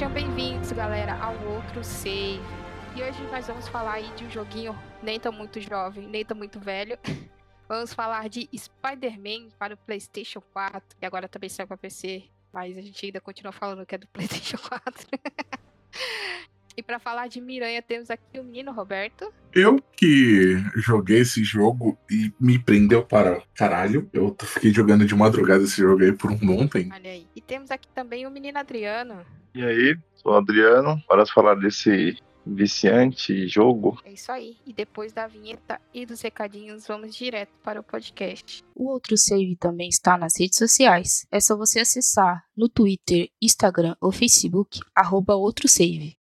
Sejam bem-vindos, galera, ao outro save. E hoje nós vamos falar aí de um joguinho nem tão muito jovem, nem tão muito velho. Vamos falar de Spider-Man para o PlayStation 4, e agora também saiu para PC, mas a gente ainda continua falando que é do PlayStation 4. E para falar de Miranha, temos aqui o menino Roberto. Eu que joguei esse jogo e me prendeu para caralho. Eu fiquei jogando de madrugada esse jogo aí por um bom tempo. Olha aí. E temos aqui também o menino Adriano. E aí, sou o Adriano, para falar desse viciante jogo. É isso aí. E depois da vinheta e dos recadinhos, vamos direto para o podcast. O outro save também está nas redes sociais. É só você acessar no Twitter, Instagram ou Facebook, arroba outro save.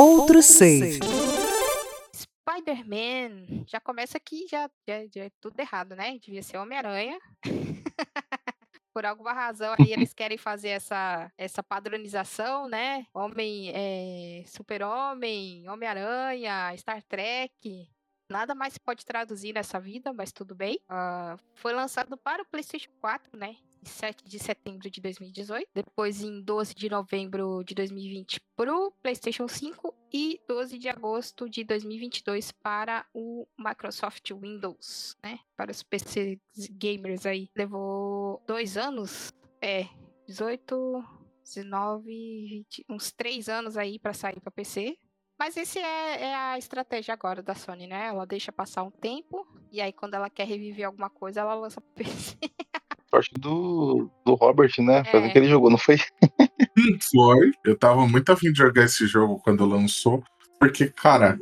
Outro save. Spider-Man já começa aqui, já, já, já é tudo errado, né? Devia ser Homem-Aranha. Por alguma razão aí eles querem fazer essa, essa padronização, né? Homem, é, Super-Homem, Homem-Aranha, Star Trek. Nada mais se pode traduzir nessa vida, mas tudo bem. Ah, foi lançado para o PlayStation 4, né? Em 7 de setembro de 2018. Depois, em 12 de novembro de 2020, para o PlayStation 5. E 12 de agosto de 2022 para o Microsoft Windows, né? Para os PC gamers aí. Levou dois anos. É, 18, 19, 20, uns três anos aí para sair para PC. Mas esse é, é, a estratégia agora da Sony, né? Ela deixa passar um tempo e aí quando ela quer reviver alguma coisa, ela lança pro PC. Sorte do, do Robert, né? Fazer é. que ele jogou, não foi? foi. Eu tava muito afim de jogar esse jogo quando lançou. Porque, cara,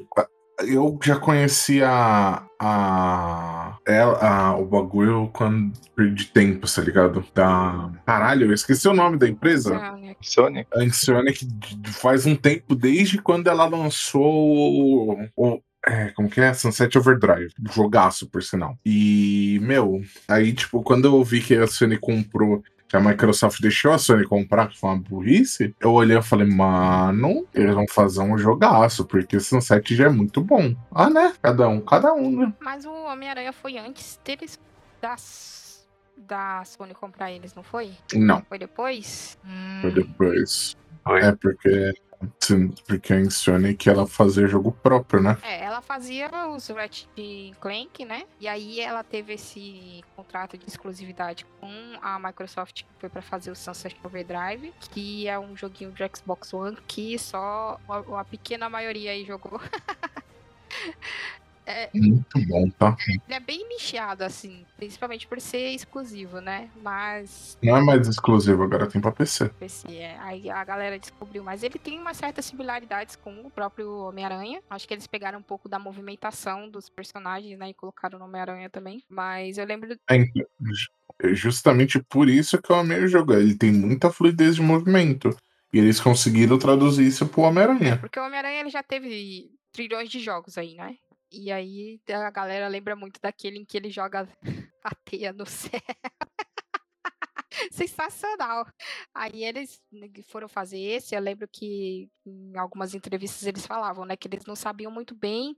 eu já conhecia a, a, a, o bagulho quando de tempo, tá ligado? Da. Caralho, eu esqueci o nome da empresa. Insônia. A Insônia que faz um tempo, desde quando ela lançou o, o é, como que é? Sunset Overdrive. Jogaço, por sinal. E, meu, aí, tipo, quando eu vi que a Sony comprou que a Microsoft deixou a Sony comprar, que foi uma burrice, eu olhei e falei, mano, eles vão fazer um jogaço, porque Sunset já é muito bom. Ah, né? Cada um, cada um, né? Mas o Homem-Aranha foi antes deles das, da Sony comprar eles, não foi? Não. Foi depois? Hum. Foi depois. Foi. É porque porque a Insonic ela fazia jogo próprio, né? É, ela fazia os Ratchet Clank, né? E aí ela teve esse contrato de exclusividade com a Microsoft que foi para fazer o Sunset Overdrive, que é um joguinho de Xbox One que só a, a pequena maioria aí jogou. É, Muito bom, tá? Ele é bem nicheado, assim, principalmente por ser exclusivo, né? Mas. Não é mais exclusivo, agora tem pra PC. PC, é. Aí a galera descobriu, mas ele tem umas certas similaridades com o próprio Homem-Aranha. Acho que eles pegaram um pouco da movimentação dos personagens, né? E colocaram no Homem-Aranha também. Mas eu lembro. É, é justamente por isso que eu amei o jogo. Ele tem muita fluidez de movimento. E eles conseguiram traduzir isso pro Homem-Aranha. Porque o Homem-Aranha ele já teve trilhões de jogos aí, né? E aí a galera lembra muito daquele em que ele joga a teia no céu. Sensacional. Aí eles foram fazer esse. Eu lembro que em algumas entrevistas eles falavam, né, que eles não sabiam muito bem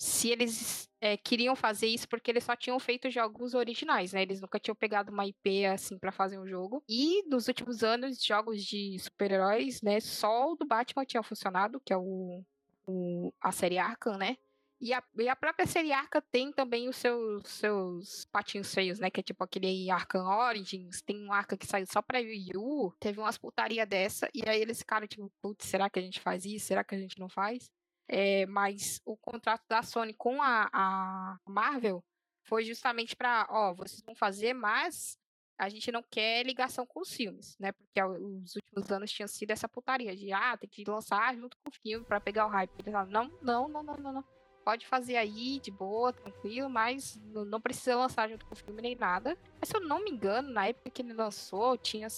se eles é, queriam fazer isso porque eles só tinham feito jogos originais, né? Eles nunca tinham pegado uma IP assim para fazer um jogo. E nos últimos anos, jogos de super-heróis, né? Só o do Batman tinha funcionado, que é o, o a série Arkham, né? E a, e a própria série Arca tem também os seus, seus patinhos feios, né? Que é tipo aquele Arkham Origins. Tem um Arca que saiu só pra Wii U. Teve umas putaria dessa. E aí eles ficaram tipo, putz, será que a gente faz isso? Será que a gente não faz? É, mas o contrato da Sony com a, a Marvel foi justamente para, ó, vocês vão fazer, mas a gente não quer ligação com os filmes, né? Porque os últimos anos tinha sido essa putaria de, ah, tem que lançar junto com o filme para pegar o hype. Não, não, não, não, não, não pode fazer aí de boa, tranquilo, mas não precisa lançar junto com o filme nem nada. Mas se eu não me engano, na época que ele lançou, tinha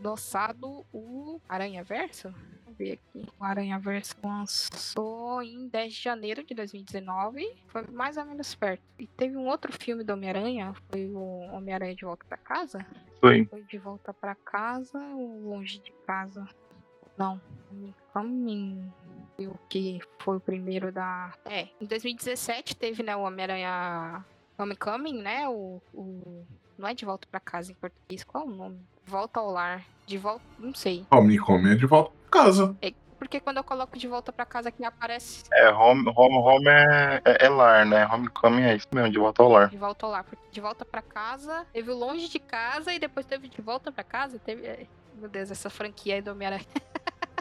lançado o Aranha Verso. Vamos ver aqui. O Aranha Verso lançou em 10 de janeiro de 2019. Foi mais ou menos perto. E teve um outro filme do Homem-Aranha, foi o Homem-Aranha de Volta para Casa. Foi. Foi de volta para casa ou longe de casa? Não. Homecoming. O que foi o primeiro da. É, em 2017 teve, né, o Homem-Aranha Homecoming, né? O, o. Não é de volta pra casa em português. Qual é o nome? Volta ao lar. De volta. Não sei. Homecoming é de volta pra casa. É, porque quando eu coloco de volta pra casa aqui aparece. É, home, home, home é, é, é lar, né? Homecoming é isso mesmo, de volta ao lar. De volta ao lar. Porque de volta pra casa, teve o longe de casa e depois teve de volta pra casa. Teve. é, Meu Deus, essa franquia aí do Homem-Aranha.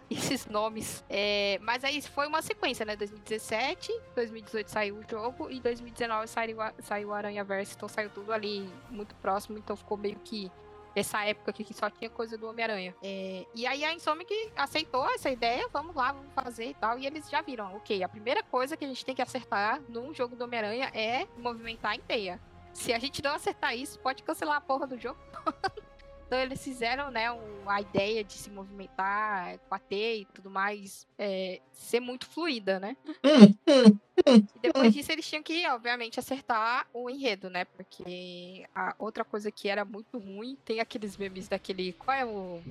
Esses nomes. É, mas aí foi uma sequência, né? 2017, 2018 saiu o jogo e 2019 saiu, saiu o Aranha Verso. Então saiu tudo ali muito próximo. Então ficou meio que essa época aqui que só tinha coisa do Homem-Aranha. É, e aí a Insomniac aceitou essa ideia, vamos lá, vamos fazer e tal. E eles já viram, ok, a primeira coisa que a gente tem que acertar num jogo do Homem-Aranha é movimentar em teia. Se a gente não acertar isso, pode cancelar a porra do jogo. Então eles fizeram, né, a ideia de se movimentar com a teia e tudo mais é, ser muito fluida, né? E depois disso eles tinham que, obviamente, acertar o enredo, né? Porque a outra coisa que era muito ruim, tem aqueles memes daquele. Qual é o.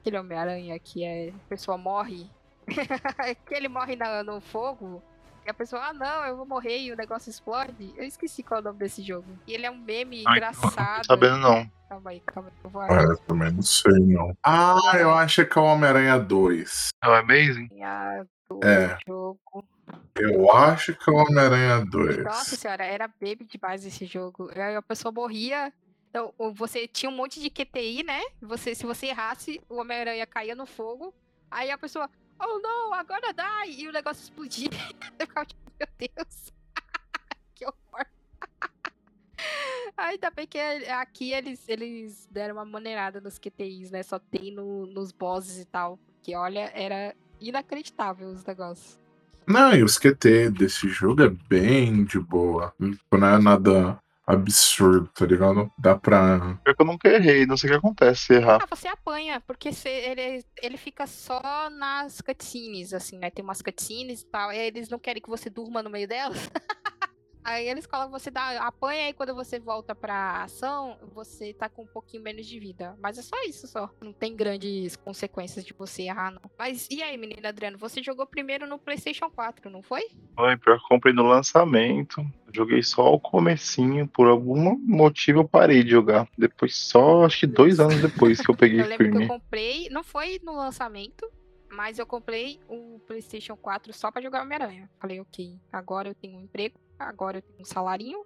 Aquele Homem-Aranha que é. A pessoa morre. que ele morre na- no fogo. E a pessoa, ah não, eu vou morrer e o negócio explode. Eu esqueci qual é o nome desse jogo. E ele é um meme Ai, engraçado. Não tô sabendo, não. Calma aí, calma aí. Eu vou Ah, eu também não sei, não. Ah, eu acho que é o Homem-Aranha 2. É o Amazing? É. jogo. Eu acho que é o Homem-Aranha 2. Nossa senhora, era baby demais esse jogo. Aí a pessoa morria. Então, você tinha um monte de QTI, né? Você, se você errasse, o Homem-Aranha caía no fogo. Aí a pessoa, oh não, agora dá! E o negócio explodia. Eu ficava tipo, meu Deus. que horror. Ainda bem que aqui eles, eles deram uma maneirada nos QTIs, né? Só tem no, nos bosses e tal. Que olha, era inacreditável os negócios. Não, e os QT desse jogo é bem de boa. Não é nada absurdo, tá ligado? Dá pra. Eu nunca errei, não sei o que acontece se errar. Ah, você apanha, porque você- ele, ele fica só nas cutscenes, assim, né? Tem umas cutscenes e tal, e eles não querem que você durma no meio delas. aí eles colocam você dá, apanha e quando você volta pra ação, você tá com um pouquinho menos de vida. Mas é só isso só. Não tem grandes consequências de você errar, não. Mas e aí, menina Adriano, você jogou primeiro no PlayStation 4, não foi? Foi, pior que eu comprei no lançamento. Joguei só o comecinho. Por algum motivo eu parei de jogar. Depois, só acho que dois anos depois que eu peguei Eu lembro que eu firme. comprei, não foi no lançamento, mas eu comprei o PlayStation 4 só pra jogar Homem-Aranha. Falei, ok, agora eu tenho um emprego, agora eu tenho um salarinho,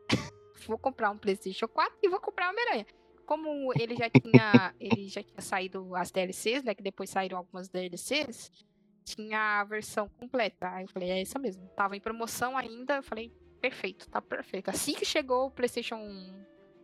vou comprar um PlayStation 4 e vou comprar Homem-Aranha. Como ele já tinha, ele já tinha saído as DLCs, né, que depois saíram algumas DLCs, tinha a versão completa. Aí eu falei, é essa mesmo. Tava em promoção ainda, eu falei, perfeito, tá perfeito. Assim que chegou o PlayStation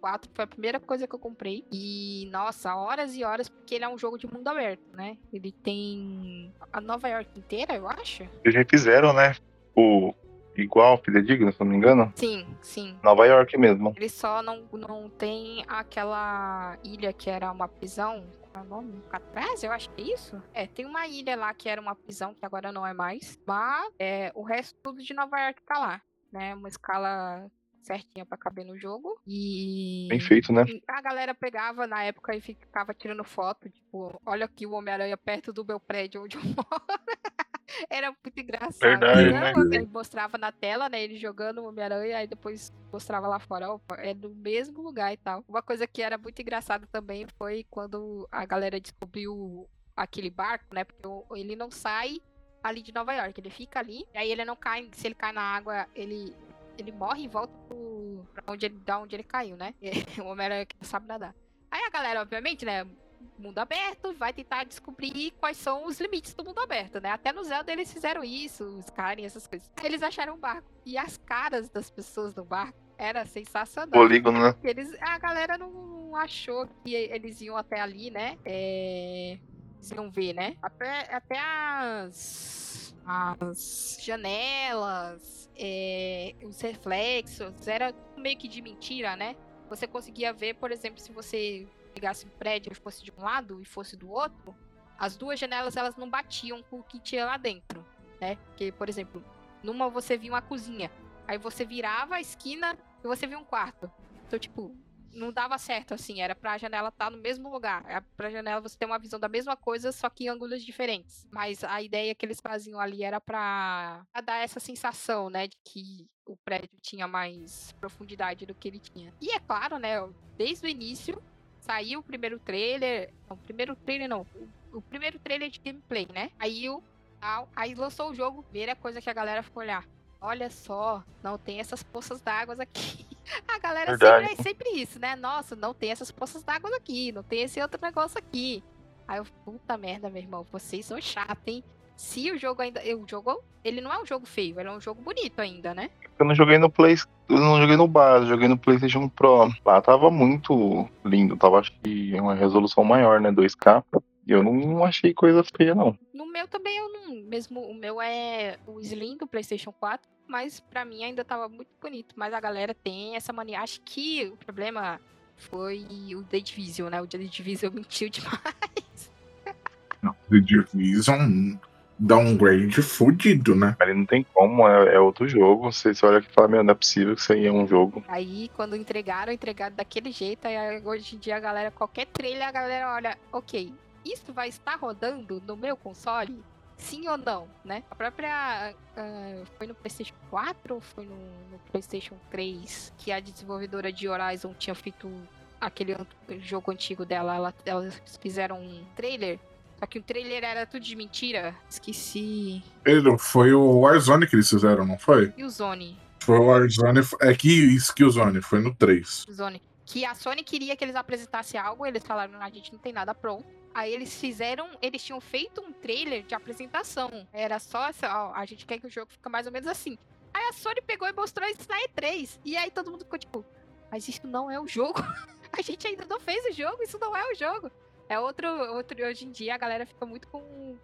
4 foi a primeira coisa que eu comprei. E, nossa, horas e horas, porque ele é um jogo de mundo aberto, né? Ele tem a Nova York inteira, eu acho. Eles refizeram, né? O igual, fidedigno, se não me engano. Sim, sim. Nova York mesmo. Ele só não, não tem aquela ilha que era uma prisão. Qual é o nome? Catraz, eu acho que é isso. É, tem uma ilha lá que era uma prisão, que agora não é mais. Mas é, o resto tudo de Nova York tá lá. Né? Uma escala certinha pra caber no jogo. E. Bem feito, né? A galera pegava na época e ficava tirando foto, tipo, olha aqui o Homem-Aranha perto do meu prédio onde eu moro. Era muito engraçado. Verdade, né? Ele mostrava na tela, né? Ele jogando o Homem-Aranha, aí depois mostrava lá fora, ó, é do mesmo lugar e tal. Uma coisa que era muito engraçada também foi quando a galera descobriu aquele barco, né? Porque ele não sai ali de Nova York, ele fica ali, e aí ele não cai, se ele cai na água, ele ele morre e volta pro, pra onde ele, da onde ele caiu, né? o Homem-Aranha que não sabe nadar. Aí a galera, obviamente, né? Mundo aberto, vai tentar descobrir quais são os limites do mundo aberto, né? Até no Zelda eles fizeram isso, os Skyrim, essas coisas. Eles acharam um barco. E as caras das pessoas no barco era sensacional. Polígono, né? Eles, a galera não achou que eles iam até ali, né? É, eles iam ver, né? Até, até as, as janelas, é, os reflexos, era meio que de mentira, né? Você conseguia ver, por exemplo, se você pegasse um prédio e fosse de um lado e fosse do outro, as duas janelas elas não batiam com o que tinha lá dentro, né? Porque, por exemplo, numa você via uma cozinha, aí você virava a esquina e você via um quarto. Então, tipo, não dava certo, assim. Era pra janela estar no mesmo lugar. Era pra janela você ter uma visão da mesma coisa, só que em ângulos diferentes. Mas a ideia que eles faziam ali era pra dar essa sensação, né? De que o prédio tinha mais profundidade do que ele tinha. E é claro, né? Desde o início, saiu o primeiro trailer. Não, o primeiro trailer não. O, o primeiro trailer de gameplay, né? Aí o. Aí lançou o jogo, primeira coisa que a galera ficou olhar. Olha só, não tem essas poças d'água aqui. A galera sempre, é sempre isso, né? Nossa, não tem essas poças d'água aqui, não tem esse outro negócio aqui. Aí eu, puta merda, meu irmão, vocês são chatos, hein? Se o jogo ainda. O jogo, ele não é um jogo feio, ele é um jogo bonito ainda, né? Eu não joguei no Play. Eu não joguei no base, joguei no PlayStation Pro. Lá tava muito lindo, tava acho que uma resolução maior, né? 2K. E eu não achei coisa feia, não. No meu também eu não. Mesmo o meu é o Slim do PlayStation 4 mas para mim ainda tava muito bonito. Mas a galera tem essa mania. Acho que o problema foi o The Division, né? O The Division mentiu demais. Não, The Division downgrade fudido, né? Ele não tem como, é, é outro jogo. Você, você olha aqui e fala, meu, não é possível que isso aí é um jogo. Aí, quando entregaram, entregaram daquele jeito. Aí hoje em dia a galera, qualquer trailer, a galera olha, ok, isso vai estar rodando no meu console? sim ou não, né? A própria. Uh, foi no PlayStation 4 ou foi no, no, PlayStation 3 que a desenvolvedora de Horizon tinha feito aquele jogo antigo dela? Ela, elas fizeram um trailer. Só que o trailer era tudo de mentira. Esqueci. Ele, foi o Warzone que eles fizeram, não foi? E o Zone. Foi o Warzone. É que isso que o Zone, foi no 3. Zone. Que a Sony queria que eles apresentassem algo, eles falaram, a gente não tem nada pronto. Aí eles fizeram, eles tinham feito um trailer de apresentação. Era só essa, ó, a gente quer que o jogo fique mais ou menos assim. Aí a Sony pegou e mostrou isso na E3. E aí todo mundo ficou tipo, mas isso não é o jogo. a gente ainda não fez o jogo, isso não é o jogo. É outro, outro hoje em dia a galera fica muito com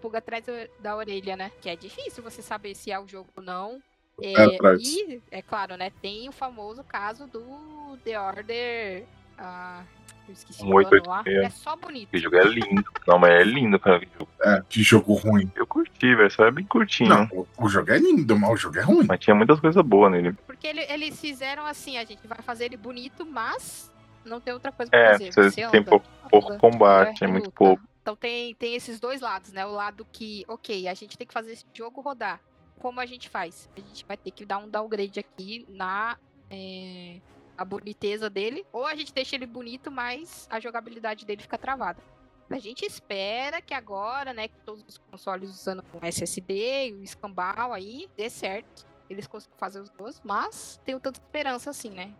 pulga atrás da orelha, né? Que é difícil você saber se é o jogo ou não. É, é e, é claro, né? Tem o famoso caso do The Order. Uh, eu esqueci um 886. É só bonito. Que jogo é lindo. Não, mas é lindo. Que jogo. É, que jogo ruim. Eu curti, velho. Só é bem curtinho. Não, o, o, jogo é lindo, mas o jogo é ruim. Mas tinha muitas coisas boas nele. Porque ele, eles fizeram assim, a gente vai fazer ele bonito, mas não tem outra coisa pra é, fazer. Você tem pouco, pouco combate, é, muito pouco. Então tem, tem esses dois lados, né? O lado que, ok, a gente tem que fazer esse jogo rodar. Como a gente faz? A gente vai ter que dar um downgrade aqui na é, a boniteza dele, ou a gente deixa ele bonito, mas a jogabilidade dele fica travada. A gente espera que agora, né, que todos os consoles usando o SSD e o escambau aí, dê certo. Eles consigam fazer os dois, mas tenho tanta esperança assim, né?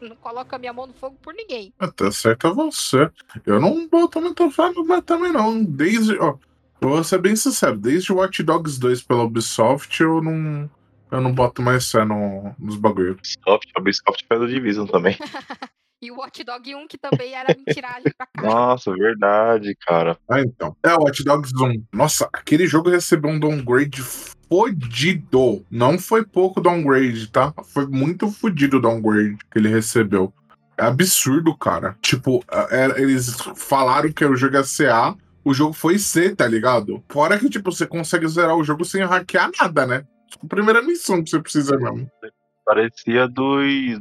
Não coloca minha mão no fogo por ninguém. Até certo a você. Eu não boto muita fé no também, não. Desde. Ó, vou ser bem sincero, desde Watch Dogs 2 pela Ubisoft, eu não. Eu não boto mais fé no, nos bagulho. Ubisoft, Ubisoft fez o Division também. e o Watch Dog 1, que também era mentiragem pra cá. Nossa, verdade, cara. Ah, então. É, o Watch Dogs 1. Nossa, aquele jogo recebeu um downgrade fodido. Não foi pouco downgrade, tá? Foi muito fodido o downgrade que ele recebeu. É absurdo, cara. Tipo, é, eles falaram que o jogo ia ser A, o jogo foi C, tá ligado? Fora que, tipo, você consegue zerar o jogo sem hackear nada, né? a primeira missão que você precisa mesmo. Parecia dos.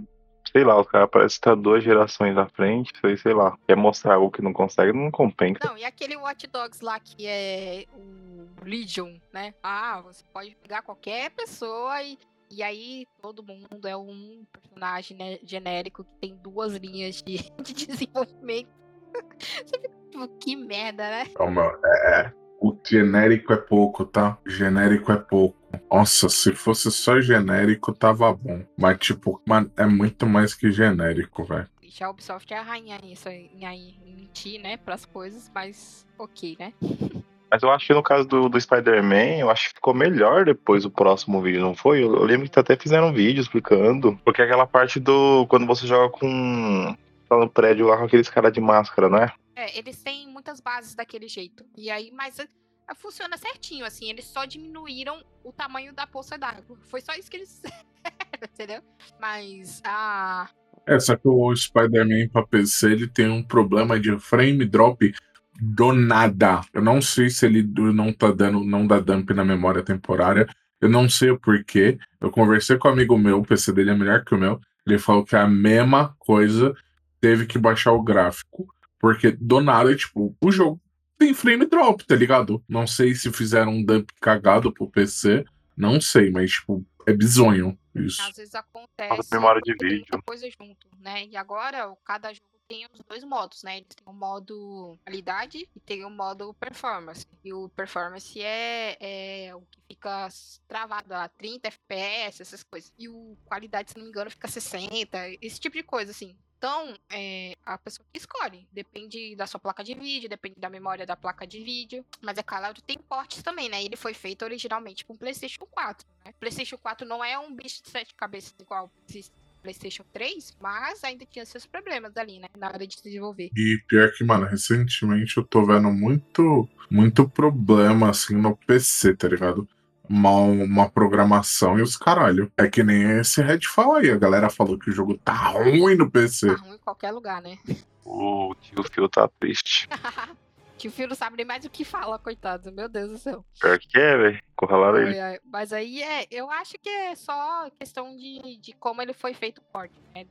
Sei lá, o cara parece estar duas gerações à frente, sei, sei lá. Quer mostrar algo que não consegue, não compensa. Não, e aquele Watch Dogs lá que é o Legion, né? Ah, você pode pegar qualquer pessoa e e aí todo mundo é um personagem né, genérico que tem duas linhas de, de desenvolvimento. Você fica tipo, que merda, né? É, é. O genérico é pouco, tá? Genérico é pouco. Nossa, se fosse só genérico, tava bom. Mas, tipo, mano, é muito mais que genérico, velho. Já a Ubisoft é a rainha nisso, em, em mentir, né, pras coisas, mas ok, né? Mas eu acho que no caso do, do Spider-Man, eu acho que ficou melhor depois o próximo vídeo, não foi? Eu, eu, lembro que até fizeram um vídeo explicando. Porque aquela parte do. Quando você joga com. Tá no prédio lá com aqueles caras de máscara, né? É, eles têm muitas bases daquele jeito. E aí, mas eh, funciona certinho, assim. Eles só diminuíram o tamanho da poça d'água. Foi só isso que eles entendeu? Mas a. É, só que o Spider-Man pra PC ele tem um problema de frame drop do nada. Eu não sei se ele não tá dando, não dá dump na memória temporária. Eu não sei o porquê. Eu conversei com um amigo meu, o PC dele é melhor que o meu. Ele falou que a mesma coisa, teve que baixar o gráfico, porque do nada, tipo, o jogo tem frame drop, tá ligado? Não sei se fizeram um dump cagado pro PC, não sei, mas, tipo, é bizonho isso. Às vezes acontece. memória de tem vídeo. coisa junto, né? E agora, o- cada jogo tem os dois modos, né? Eles têm o modo qualidade e tem o modo performance. E o performance é, é o que fica travado a 30 FPS, essas coisas. E o qualidade, se não me engano, fica 60, esse tipo de coisa, assim. Então, é, a pessoa escolhe. Depende da sua placa de vídeo, depende da memória da placa de vídeo. Mas é claro, tem portes também, né? Ele foi feito originalmente com PlayStation 4, né? PlayStation 4 não é um bicho de sete cabeças igual PlayStation 3, mas ainda tinha seus problemas ali, né? Na hora de desenvolver. E pior que, mano, recentemente eu tô vendo muito, muito problema, assim, no PC, tá ligado? Uma, uma programação e os caralho. É que nem esse Redfall aí. A galera falou que o jogo tá ruim no PC. Tá ruim em qualquer lugar, né? O tio Phil tá triste. que o filho não sabe nem mais o que fala, coitado. Meu Deus do céu. Pior que é, velho. Corralaram ele. Mas aí é, eu acho que é só questão de, de como ele foi feito o porte, né?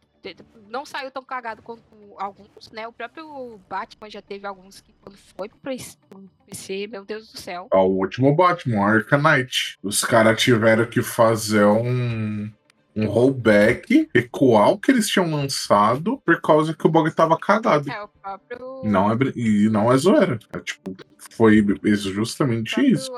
Não saiu tão cagado quanto alguns, né? O próprio Batman já teve alguns que quando foi pro PC, meu Deus do céu. Ó, o último Batman, Arkham Knight. Os caras tiveram que fazer um, um rollback, recuar o que eles tinham lançado por causa que o bug tava cagado. É, o próprio. Não é, e não é zoeira. É, tipo, foi justamente próprio- isso.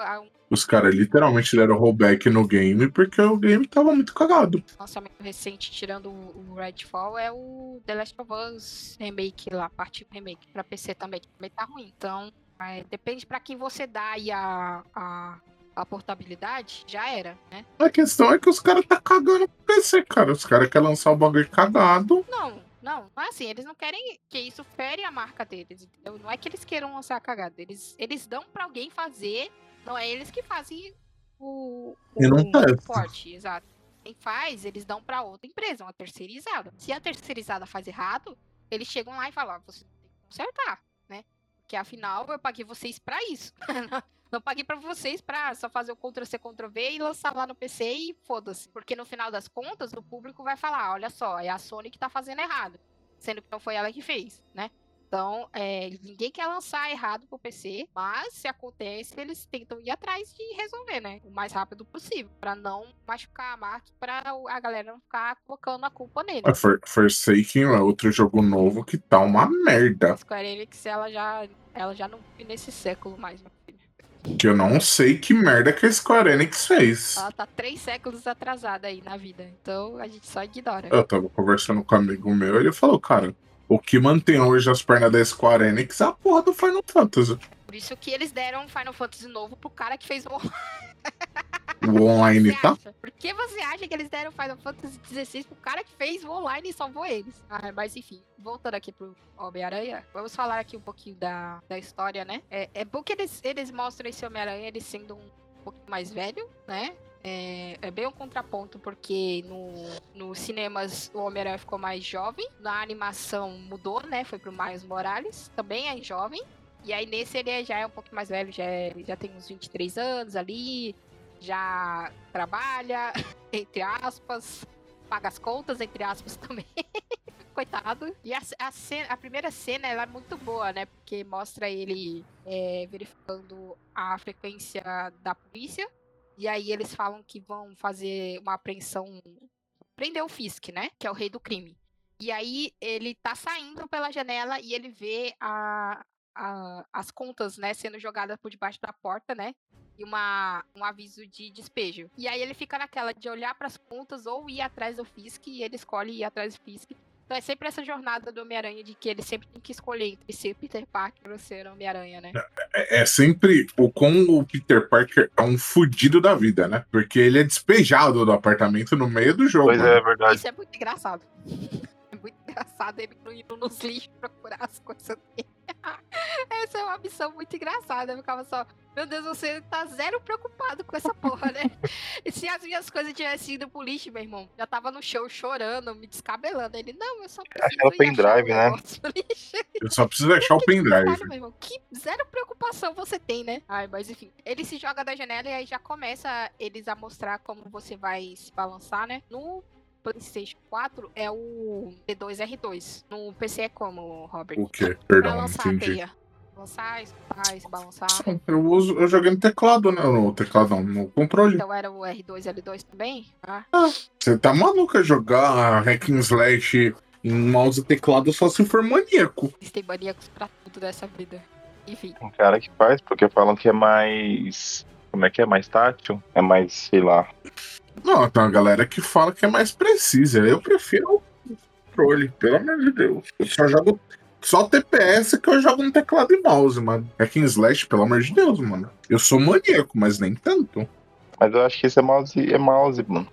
Os caras literalmente deram rollback no game porque o game tava muito cagado. lançamento recente, tirando o o Redfall, é o The Last of Us Remake lá, parte remake pra PC também, que também tá ruim. Então, é, depende pra quem você dá aí a, a, a portabilidade, já era, né? A questão é que os caras tá cagando pro PC, cara. Os caras querem lançar o bagulho cagado. Não, não, não é assim, eles não querem que isso fere a marca deles, entendeu? Não é que eles queiram lançar a cagada, eles, eles dão pra alguém fazer, não é eles que fazem o, o, não o testa. porte, exato. Quem faz, eles dão pra outra empresa, uma terceirizada. Se a terceirizada faz errado, eles chegam lá e falam, ó, você tem que consertar, né? Porque afinal eu paguei vocês pra isso. Não paguei pra vocês pra só fazer o Ctrl-C, Ctrl-V e lançar lá no PC e foda-se. Porque no final das contas, o público vai falar, olha só, é a Sony que tá fazendo errado. Sendo que não foi ela que fez, né? Então, é, ninguém quer lançar errado pro PC, mas se acontece, eles tentam ir atrás de resolver, né? O mais rápido possível, pra não machucar a marca, pra a galera não ficar colocando a culpa nele. A For Forsaken é outro jogo novo que tá uma merda. A Square Enix, ela já, ela já não vive nesse século mais, filho. Que eu não sei que merda que a Square Enix fez. Ela tá três séculos atrasada aí na vida, então a gente só ignora. Eu tava conversando com um amigo meu ele falou, cara, o que mantém hoje as pernas da Square Enix é a porra do Final Fantasy. Por isso que eles deram Final Fantasy novo pro cara que fez o O online, tá? acha? Por que você acha que eles deram Final Fantasy XVI pro cara que fez o online e salvou eles? Ah, mas enfim, voltando aqui pro Homem-Aranha, vamos falar aqui um pouquinho da, da história, né? É, é bom que eles, eles mostram esse Homem-Aranha ele sendo um pouquinho mais velho, né? É, é bem um contraponto, porque no, nos cinemas o Homem-Aranha ficou mais jovem, na animação mudou, né? Foi pro Miles Morales, também é jovem. E aí nesse ele é- já é um pouco mais velho, já, é- já tem uns 23 anos ali, já trabalha, entre aspas, paga as contas, entre aspas também. Coitado. E a, a, cena- a primeira cena é muito boa, né? Porque mostra ele é, verificando a frequência da polícia. E aí eles falam que vão fazer uma apreensão. Prender o Fisk, né? Que é o rei do crime. E aí ele tá saindo pela janela e ele vê a, a- as contas, né, sendo jogadas por debaixo da porta, né? E uma, um aviso de despejo. E aí ele fica naquela de olhar para as contas ou ir atrás do Fisk e ele escolhe ir atrás do Fisk. Então é sempre essa jornada do Homem-Aranha de que ele sempre tem que escolher entre ser Peter Parker ou ser Homem-Aranha, né? É, é sempre o como o Peter Parker é um fudido da vida, né? Porque ele é despejado do apartamento no meio do jogo. Pois né? é, verdade. Isso é muito engraçado. É muito engraçado ele não indo nos lixos procurar as coisas dele. Essa é uma missão muito engraçada. Eu ficava só, meu Deus, você tá zero preocupado com essa porra, né? E se as minhas coisas tivessem ido pro lixo, meu irmão, já tava no show chorando, me descabelando. Ele, não, eu só preciso é o pendrive, né? Eu só preciso achar o pendrive. Caralho, meu irmão, que zero preocupação você tem, né? Ai, mas enfim. Ele se joga da janela e aí já começa eles a mostrar como você vai se balançar, né? No PlayStation 4 é o D2R2. No PC é como, Robert? O quê? Perdão, não lançar a entendi. teia. Lançar, escutar, se balançar. Eu, uso, eu joguei no teclado, né? No teclado não, no controle. Então era o R2, L2 também? Ah, Você tá maluco a jogar Hack and Slash em mouse e teclado só se for maníaco. existem maníacos pra tudo dessa vida. Enfim. Tem cara que faz, porque falam que é mais. Como é que é? Mais tátil? É mais, sei lá. Não, tem uma galera que fala que é mais precisa. Eu prefiro o controle, pelo amor de Deus. Eu só jogo. Só TPS que eu jogo no teclado e mouse, mano. Hack and Slash, pelo amor de Deus, mano. Eu sou maníaco, mas nem tanto. Mas eu acho que isso é mouse, é mouse, mano.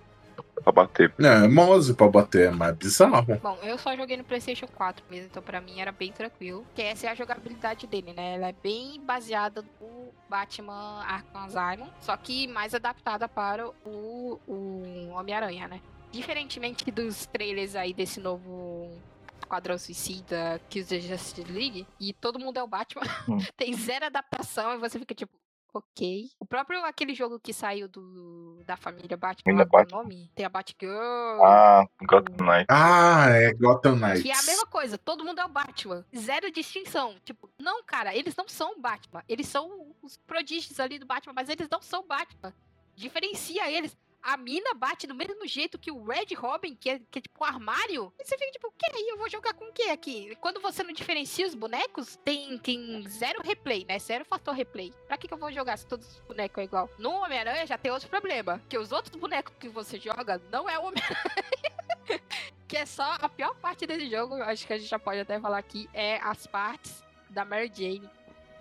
Pra bater. É, mouse pra bater é mais bizarro. Bom, eu só joguei no PlayStation 4 mesmo, então pra mim era bem tranquilo. Que essa é a jogabilidade dele, né? Ela é bem baseada no Batman Arkham Asylum, só que mais adaptada para o, o Homem-Aranha, né? Diferentemente dos trailers aí desse novo Esquadrão Suicida, Kills the Justice League, e todo mundo é o Batman, Hum. tem zero adaptação e você fica tipo, ok. O próprio aquele jogo que saiu do da família Batman, qual é o nome? Tem a Batgirl, Ah, Gotham Knight. Ah, é Gotham Knights. que é a mesma coisa, todo mundo é o Batman. Zero distinção. Tipo, não, cara, eles não são o Batman. Eles são os prodígios ali do Batman, mas eles não são o Batman. Diferencia eles. A mina bate do mesmo jeito que o Red Robin, que é, que é tipo um armário. E você fica tipo, o que aí? Eu vou jogar com o que aqui? Quando você não diferencia os bonecos, tem, tem zero replay, né? Zero fator replay. Pra que, que eu vou jogar se todos os bonecos é igual? No Homem-Aranha já tem outro problema. Que os outros bonecos que você joga não é o Homem-Aranha. que é só a pior parte desse jogo, acho que a gente já pode até falar aqui, é as partes da Mary Jane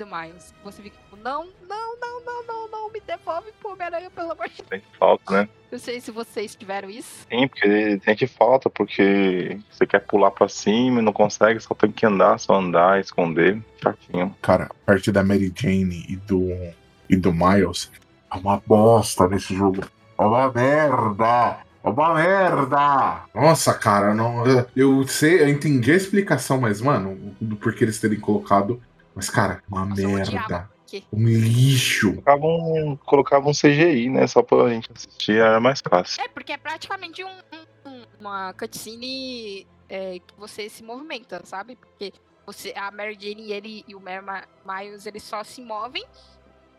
do Miles. Você fica tipo, não, não, não, não, não, não, me devolve pro Homem-Aranha, pelo amor de Deus. Tem falta, né? Não sei se vocês tiveram isso. Sim, porque tem que falta, porque você quer pular pra cima e não consegue, só tem que andar, só andar, esconder. Chatinho. Cara, a parte da Mary Jane e do, e do Miles é uma bosta nesse jogo. É uma merda! É uma merda! Nossa, cara, não, eu sei, eu entendi a explicação, mas, mano, do porquê eles terem colocado. Mas, cara, uma Nossa, merda. Um lixo. Colocava um, colocava um CGI, né? Só pra gente assistir, era mais fácil. É, porque é praticamente um, um- um- uma cutscene é, que você se movimenta, sabe? Porque você, a Mary Jane e ele e o Mary Ma- Miles, eles só se movem.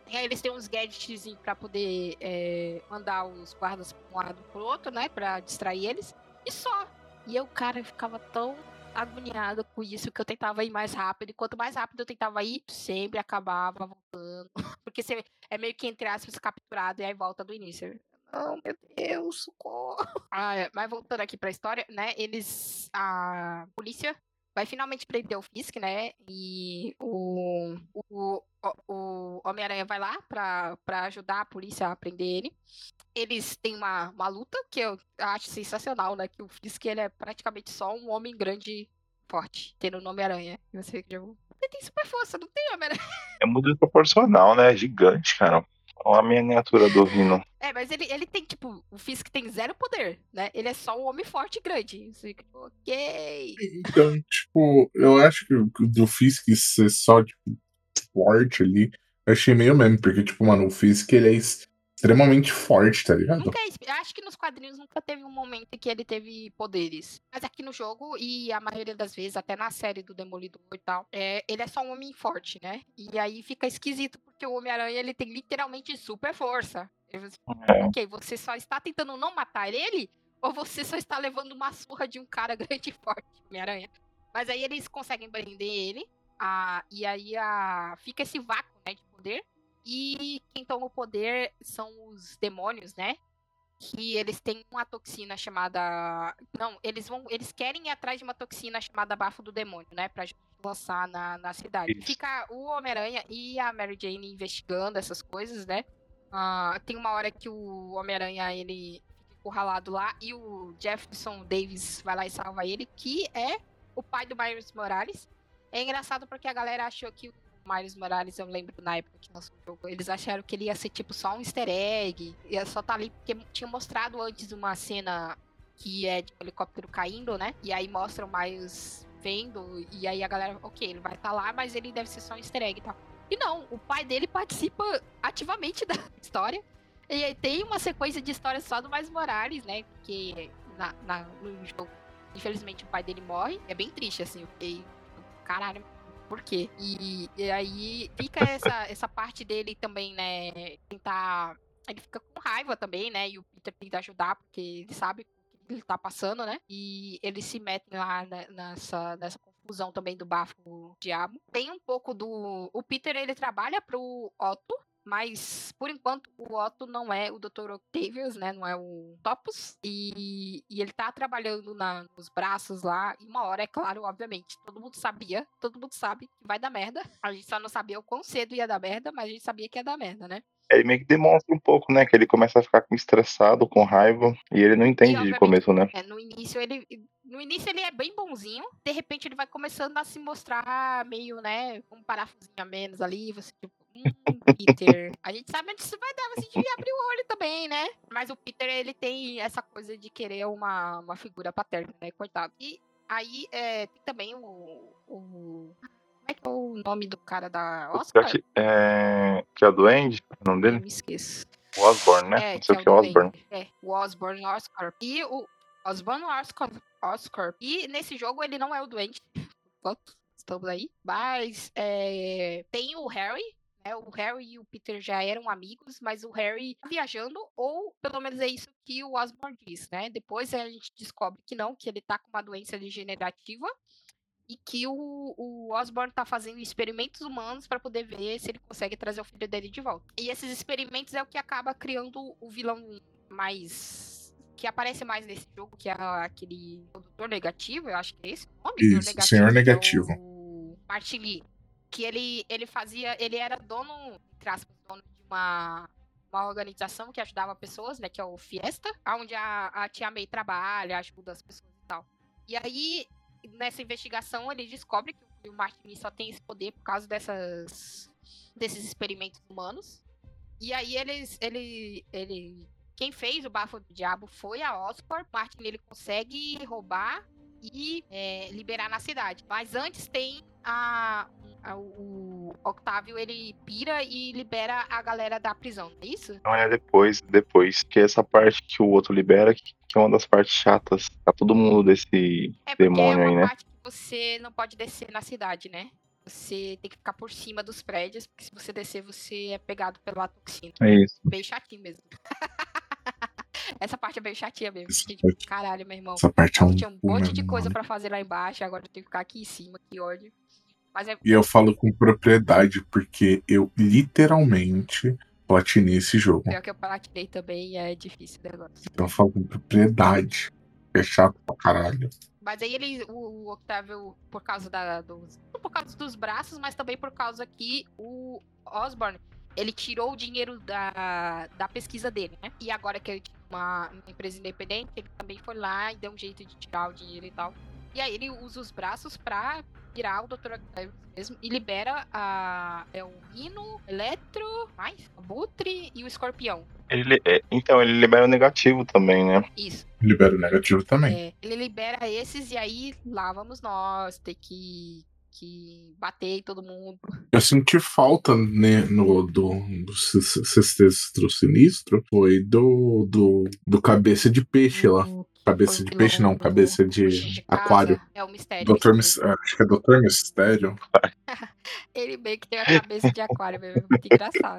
E aí eles têm uns gadgets pra poder é, mandar os guardas pra um lado pro outro, né? Pra distrair eles. E só. E eu, cara, eu ficava tão agoniada com isso que eu tentava ir mais rápido. E quanto mais rápido eu tentava ir, sempre acabava voltando. Porque você é meio que, entre aspas, capturado e aí volta do início. Não, meu Deus, socorro. Ah, é, mas voltando aqui pra história, né? Eles. A polícia vai finalmente prender o Fisk, né? E o. O, o, Homem-Aranha vai lá pra, ajudar a polícia a prender ele. Eles têm uma, uma luta que eu acho sensacional, né? Que o Fisk ele é praticamente só um homem grande forte, tendo o nome Aranha. E você fica tipo, ele tem super força, não tem Homem-Aranha. É muito desproporcional, né? Gigante, cara. Olha a miniatura do Rino. É, mas ele, ele tem, tipo, o Fisk tem zero poder, né? Ele é só um homem forte e grande. Fica, tipo, ok. Então, tipo, eu acho que o do Fisk ser só, tipo, forte ali, eu achei meio mesmo, porque, tipo, mano, o Fisk ele é extremamente forte, tá ligado? Nunca, acho que nos quadrinhos nunca teve um momento em que ele teve poderes. Mas aqui no jogo, e a maioria das vezes, até na série do Demolidor e tal, é, ele é só um homem forte, né? E aí fica esquisito, porque o Homem-Aranha, ele tem literalmente super força. Ele- É. Ok, você só está tentando não matar ele, ou você só está levando uma surra de um cara grande e forte, Homem-Aranha. Mas aí eles conseguem prender ele, ah, e aí ah, fica esse vácuo, né, de poder. E quem toma o poder são os demônios, né? Que eles têm uma toxina chamada. Não, eles vão. Eles querem ir atrás de uma toxina chamada bafo do demônio, né? Pra lançar na, na cidade. Isso. Fica o Homem-Aranha e a Mary Jane investigando essas coisas, né? Ah, tem uma hora que o Homem-Aranha ele fica encurralado lá e o Jefferson Davis vai lá e salva ele, que é o pai do Miles Morales. É engraçado porque a galera achou que o Miles Morales, eu lembro na época que jogo, eles acharam que ele ia ser tipo só um easter egg, ia só tá ali porque tinha mostrado antes uma cena que é de um helicóptero caindo, né? E aí mostra o Miles vendo, e aí a galera, ok, ele vai estar lá, mas ele deve ser só um easter egg e tal. E não, o pai dele participa ativamente da história. E aí tem uma sequência de histórias só do Miles Morales, né? Porque na, na, no jogo. Infelizmente o pai dele morre. É bem triste, assim. Eu fiquei. Caralho, por quê? E, e aí fica essa, essa parte dele também, né? Tentar. Ele fica com raiva também, né? E o Peter tenta ajudar, porque ele sabe o que ele tá passando, né? E ele se mete lá nessa, nessa confusão também do bafo do diabo. Tem um pouco do. O Peter ele trabalha pro Otto, mas, por enquanto, o Otto não é o Dr. Octavius, né? Não é o Topos. E, e ele tá trabalhando na, nos braços lá. E uma hora, é claro, obviamente, todo mundo sabia, todo mundo sabe que vai dar merda. A gente só não sabia o quão cedo ia dar merda, mas a gente sabia que ia dar merda, né? Ele meio que demonstra um pouco, né? Que ele começa a ficar estressado, com raiva, e ele não entende e, de começo, né? É, no início ele. No início ele é bem bonzinho, de repente ele vai começando a se mostrar meio, né, um parafusinho a menos ali, você tipo, Hum, Peter. A gente sabe onde isso vai dar, você devia abrir o olho também, né? Mas o Peter, ele tem essa coisa de querer uma, uma figura paterna, né? Coitado. E aí é, tem também o, o. Como é que é o nome do cara da Oscar? Que, é, que é o Duende, o nome dele? Eu me esqueçço. O Osborne, né? É, Não sei o que é o Osborne. É, o Osborne Oscar. E o Osborne Oscar, Oscar. E nesse jogo ele não é o doente. Estamos aí. Mas é, tem o Harry, né? O Harry e o Peter já eram amigos, mas o Harry tá viajando, ou pelo menos é isso que o Osborn diz, né? Depois a gente descobre que não, que ele tá com uma doença degenerativa e que o, o Osborn tá fazendo experimentos humanos para poder ver se ele consegue trazer o filho dele de volta. E esses experimentos é o que acaba criando o vilão mais que aparece mais nesse jogo, que é aquele produtor negativo, eu acho que é esse o nome? Isso, negativo, senhor negativo. É o Martin Lee que ele, ele fazia, ele era dono, entre aspas, dono de uma, uma organização que ajudava pessoas, né, que é o Fiesta, onde a, a Tia May trabalha, ajuda as pessoas e tal. E aí, nessa investigação, ele descobre que o Martin só tem esse poder por causa dessas, desses experimentos humanos. E aí eles, ele, ele, quem fez o bafo do diabo foi a Oscorp. Martin ele consegue roubar e é, liberar na cidade. Mas antes tem a, a, o Octávio ele pira e libera a galera da prisão, não é isso? Não, é depois, depois. Que é essa parte que o outro libera, que, que é uma das partes chatas. Tá todo mundo desse é demônio é aí, né? parte que você não pode descer na cidade, né? Você tem que ficar por cima dos prédios, porque se você descer, você é pegado pela toxina. É isso. Bem chatinho mesmo. Essa parte é bem chatinha mesmo. Tipo, caralho, meu irmão. Essa parte é um. Tinha um monte de coisa para fazer lá embaixo, agora eu tenho que ficar aqui em cima, que ódio. É... E eu falo com propriedade, porque eu literalmente platinei esse jogo. Pior que eu platinei também é difícil o negócio. Então eu falo com propriedade. É chato pra caralho. Mas aí ele, o, o Octavio, por causa da, dos. Por causa dos braços, mas também por causa que o Osborne ele tirou o dinheiro da, da pesquisa dele, né? E agora que ele uma, empresa independente, ele também foi lá e deu um jeito de tirar o dinheiro e tal. E aí ele usa os braços pra virar o Dr. Octavius mesmo e libera a. É o Rino, Eletro, mais? O Butre e o Escorpião. Ele, é, então, ele libera o negativo também, né? Isso. Libera o negativo também. É, ele libera esses e aí lá vamos nós ter que que bater em todo mundo. Eu senti falta né, no, do, do Sinistro, foi do, do, do Cabeça de Peixe lá. Cabeça de peixe, não, cabeça de, de aquário. É o mistério. Doutor. Acho que é Doutor Mistério. ele meio que tem a cabeça de aquário mesmo, é muito engraçado.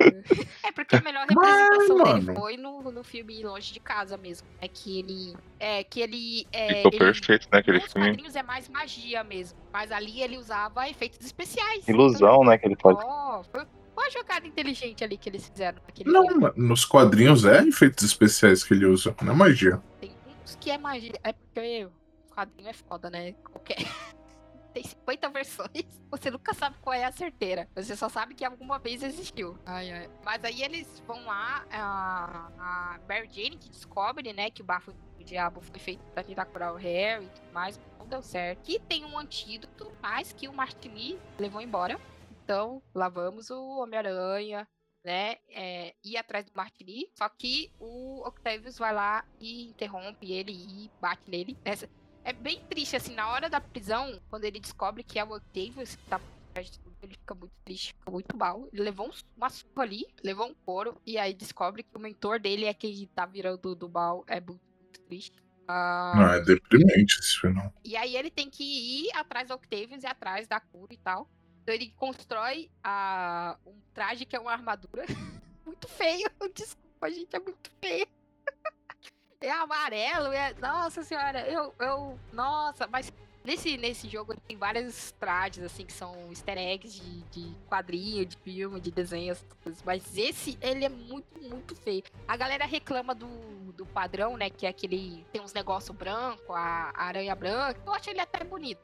É porque a melhor representação Mas, dele foi no, no filme Longe de Casa mesmo. É que ele. É que ele. É, Ficou ele, perfeito, né? Aquele filme. quadrinhos é mais magia mesmo. Mas ali ele usava efeitos especiais. Ilusão, então, né? Que ele faz. Oh, foi uma jogada inteligente ali que eles fizeram. Não, filme. nos quadrinhos é efeitos especiais que ele usa, não é magia. Que é magia. É porque o quadrinho é foda, né? Qualquer. Tem 50 versões, você nunca sabe qual é a certeira. Você só sabe que alguma vez existiu. Ai, ai. Mas aí eles vão lá, a, a Mary Jane que descobre, né, que o bafo do diabo foi feito pra tentar curar o Harry e tudo mais, não deu certo. E tem um antídoto, mas que o Martini levou embora. Então, lá vamos o Homem-Aranha, né, é, ir atrás do Martini, só que o Octavius vai lá e interrompe ele e bate nele. Essa, é bem triste, assim, na hora da prisão, quando ele descobre que é o Octavius que tá ele fica muito triste, fica muito mal. Ele levou uma surra ali, levou um couro, e aí descobre que o mentor dele é quem tá virando do mal. É muito, muito triste. Ah, Não, é deprimente esse final. E aí ele tem que ir atrás do Octavius e atrás da cura e tal. Então ele constrói a, um traje que é uma armadura muito feio. Desculpa, gente, é muito feio. É amarelo, é. Nossa senhora, eu. eu nossa, mas nesse, nesse jogo tem vários trajes, assim, que são easter eggs de, de quadrinho, de filme, de desenhos, mas esse, ele é muito, muito feio. A galera reclama do, do padrão, né, que é aquele, tem uns negócios branco, a, a aranha branca, eu acho ele até bonito.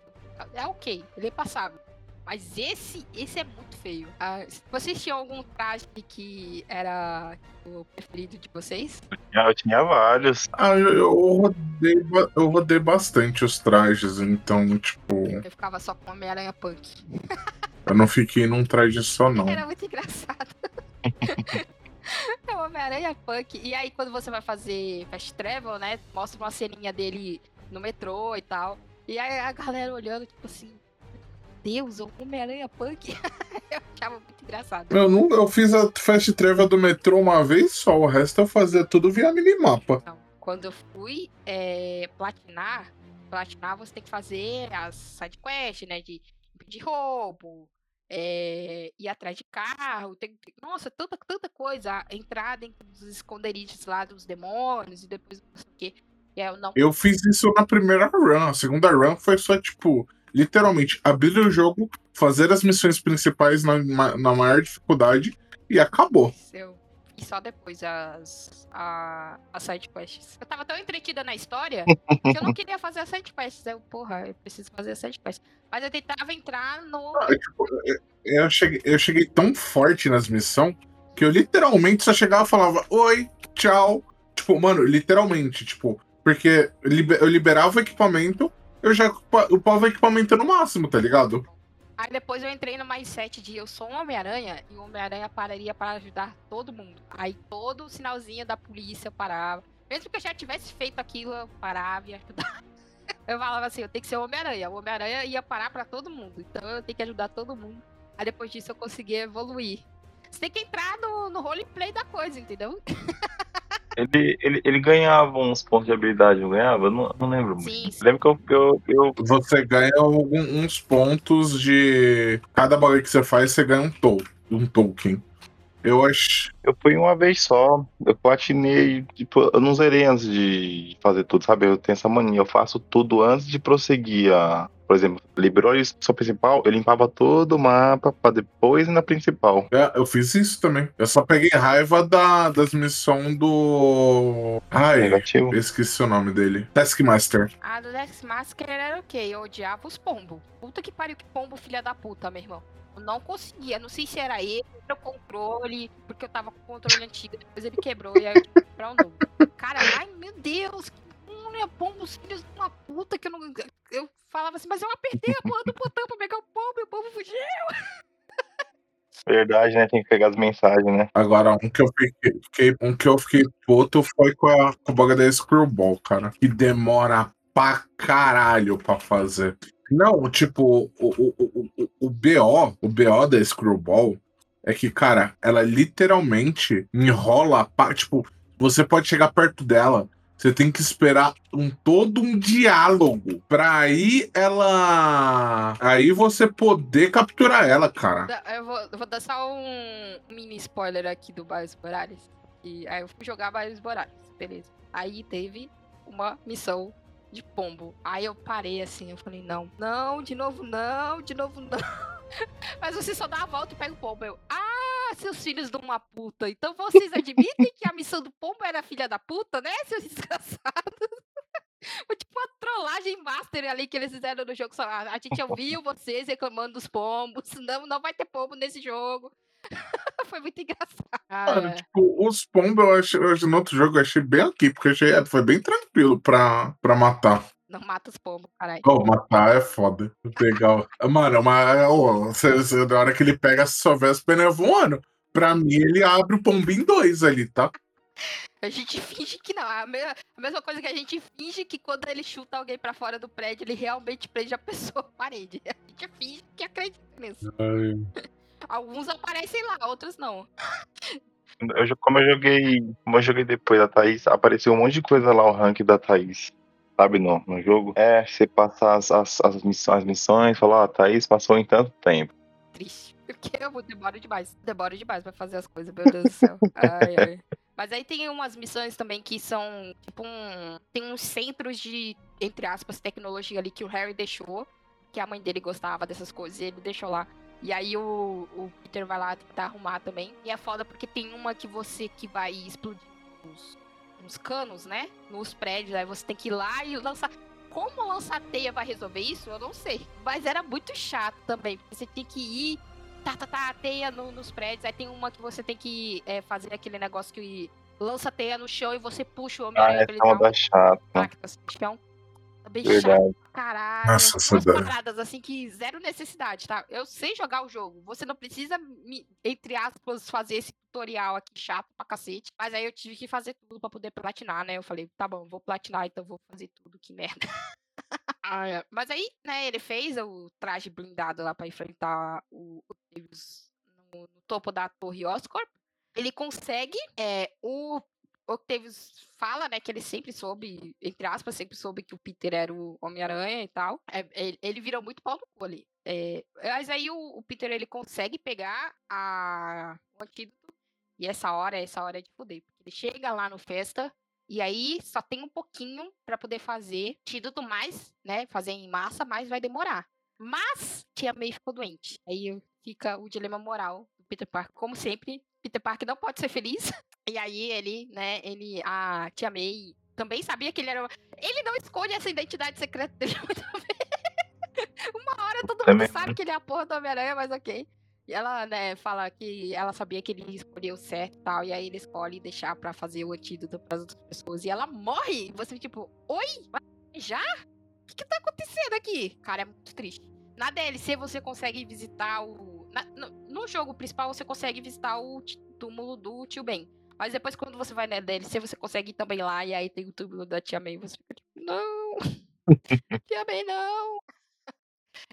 É ok, ele é passável. Mas esse, esse é muito feio. Ah, vocês tinham algum traje que era o preferido de vocês? Eu tinha vários. Ah, eu, eu, rodei, eu rodei bastante os trajes, então, tipo, Eu ficava só com Homem-Aranha Punk. eu não fiquei num traje só, não. Era muito engraçado. é o Homem-Aranha Punk. E aí, quando você vai fazer Fast Travel, né? Mostra uma ceninha dele no metrô e tal. E aí a galera olhando, tipo assim. Deus, o Homem-Aranha Punk. eu achava muito engraçado. Eu, não, eu fiz a Fast Travel do metrô uma vez só, o resto eu fazia tudo via minimapa. Então, quando eu fui é, platinar, platinar você tem que fazer as sidequests, né? De impedir roubo, é, ir atrás de carro, tem, nossa, tanta, tanta coisa. Entrar dentro dos esconderijos lá dos demônios e depois não sei o quê. Eu não. Eu fiz isso na primeira run, a segunda run foi só, tipo, literalmente, abrir o jogo, fazer as missões principais na, na maior dificuldade e acabou. Eu fiz só depois as, a, as sidequests. Eu tava tão entretida na história que eu não queria fazer as sidequests. Eu, porra, eu preciso fazer as sidequests. Mas eu tentava entrar no. Ah, tipo, eu, cheguei, eu cheguei tão forte nas missões que eu literalmente só chegava e falava oi, tchau. Tipo, mano, literalmente, tipo, porque eu liberava o equipamento, eu já upa- upava o equipamento no máximo, tá ligado? Aí depois eu entrei no mindset de eu sou um Homem-Aranha e o Homem-Aranha pararia para ajudar todo mundo. Aí todo o sinalzinho da polícia parava. Mesmo que eu já tivesse feito aquilo, eu parava e ajudava. Eu falava assim, eu tenho que ser o Homem-Aranha. O Homem-Aranha ia parar pra todo mundo. Então eu tenho que ajudar todo mundo. Aí depois disso eu consegui evoluir. Você tem que entrar no, no roleplay da coisa, entendeu? Ele, ele, ele ganhava uns pontos de habilidade, não ganhava? Eu não, não lembro muito. Sim, sim. Lembro que eu, eu, eu Você ganha algum- uns pontos de. Cada bagulho que você faz, você ganha um, to um token. Eu acho. Eu fui uma vez só, eu platinei, tipo, eu não zerei antes de fazer tudo, sabe? Eu tenho essa mania, eu faço tudo antes de prosseguir a. Por exemplo, liberou a missão principal, eu limpava todo o mapa pra depois ir na principal. É, eu fiz isso também. Eu só peguei raiva da, das missões do. Ai, Negativo. esqueci o nome dele. Taskmaster. A do Dex Masker era o quê? Eu odiava os pombos. Puta que pariu, que pombo filha da puta, meu irmão. Eu não conseguia. Não sei se era ele, era o controle, porque eu tava com o controle antigo, depois ele quebrou e aí eu tive que comprar um novo. Cara, ai meu Deus, que mulher pombos filhos de uma puta que eu não. Eu falava assim, mas eu apertei a porra do botão pra pegar o pombo e o pombo fugiu. Verdade, né? Tem que pegar as mensagens, né? Agora, um que eu fiquei, fiquei- um que eu fiquei puto foi com a, com o da Screwball, cara. Que demora pra caralho pra fazer. Não, tipo, o, o, o, o, BO, o BO da Screwball é que, cara, ela literalmente enrola, tipo, você pode chegar perto dela, você tem que esperar um todo um diálogo pra aí ela. Aí você poder capturar ela, cara. Eu vou, eu vou dar só um mini spoiler aqui do Miles Morales. E aí eu fui jogar Miles Morales, beleza. Aí teve uma missão de pombo. Aí eu parei assim, eu falei, não, não, de novo não, de novo não. Mas você só dá a volta e pega o pombo. Eu, ah, seus filhos de uma puta. Então vocês admitem que a missão do pombo era filha da puta, né, seus desgraçados? Tipo uma trollagem master ali que eles fizeram no jogo. "Ah, A gente ouviu vocês reclamando dos pombos. Não, não vai ter pombo nesse jogo. Foi muito engraçado. Ah, tipo, os pombos eu achei, eu, no outro jogo eu achei bem aqui, porque achei, foi bem tranquilo pra, pra matar. Não mata os pombos, caralho. Oh, matar é foda. Legal. Mano, mas oh, você- você- na hora que ele pega, se só vê as pneus voando. Pra mim, ele abre o pombo em dois ali, tá? A gente finge que não. A mesma, a mesma coisa que a gente finge que quando ele chuta alguém pra fora do prédio, ele realmente prende a pessoa à parede. A gente finge que acredita nisso. Alguns aparecem lá, outros não. Eu, como eu joguei. Como eu joguei depois da Thaís, apareceu um monte de coisa lá, o rank da Thaís. Sabe, no, no jogo. É, você passa as, as, as missões, as missões, fala, ó, Thaís passou em tanto tempo. Triste. Porque eu demoro demais. Demoro demais pra fazer as coisas, meu Deus do céu. Ai, ai. Mas aí tem umas missões também que são, tipo, um. Tem uns centros de, entre aspas, tecnologia ali que o Harry deixou. Que a mãe dele gostava dessas coisas e ele deixou lá. E aí o, o Peter vai lá tentar arrumar também. E é foda porque tem uma que você que vai explodir uns, uns canos, né? Nos prédios. Aí você tem que ir lá e lançar. Como lançar teia vai resolver isso? Eu não sei. Mas era muito chato também. Porque você tinha que ir tá, tá, tá, teia no, nos prédios. Aí tem uma que você tem que é, fazer aquele negócio que lança teia no chão e você puxa o Ah, essa ele é uma um da chata. assim, no chão. Tá bem Verdade. chato, caralho. Nossa, Umas da- paradas assim que zero necessidade, tá? Eu sei jogar o jogo. Você não precisa, me, entre aspas, fazer esse tutorial aqui chato pra cacete. Mas aí eu tive que fazer tudo pra poder platinar, né? Eu falei, tá bom, vou platinar, então vou fazer tudo, que merda. Ah, é. Mas aí, né, ele fez o traje blindado lá pra enfrentar o Octavius no, no topo da torre Oscorp. Ele consegue, é, o Octavius fala, né, que ele sempre soube, entre aspas, sempre soube que o Peter era o Homem-Aranha e tal. É, ele, ele virou muito pau no cu ali. É, mas aí o, o Peter, ele consegue pegar a, o antídoto e essa hora, essa hora é de poder. Porque ele chega lá no festa e aí só tem um pouquinho pra poder fazer antídoto mais, né? Fazer em massa, mas vai demorar. Mas Tia May ficou doente. Aí fica o dilema moral do Peter Parker. Como sempre, Peter Parker não pode ser feliz. E aí ele, né, ele, a Tia May também sabia que ele era. Ele não esconde essa identidade secreta dele muito bem. Uma hora todo mundo sabe que ele é a porra do Homem-Aranha, mas ok. E ela, né, fala que ela sabia que ele escolheu certo e tal, e aí ele escolhe deixar pra fazer o antídoto pras outras pessoas. E ela morre! E você, tipo, oi? Mas Já? O que, que tá acontecendo aqui? Cara, é muito triste. Na DLC você consegue visitar o. na- no, no jogo principal você consegue visitar o túmulo do tio Ben. Mas depois, quando você vai na DLC, você consegue ir também lá e aí tem o túmulo da tia May. Você fica tipo, não! tia May, não!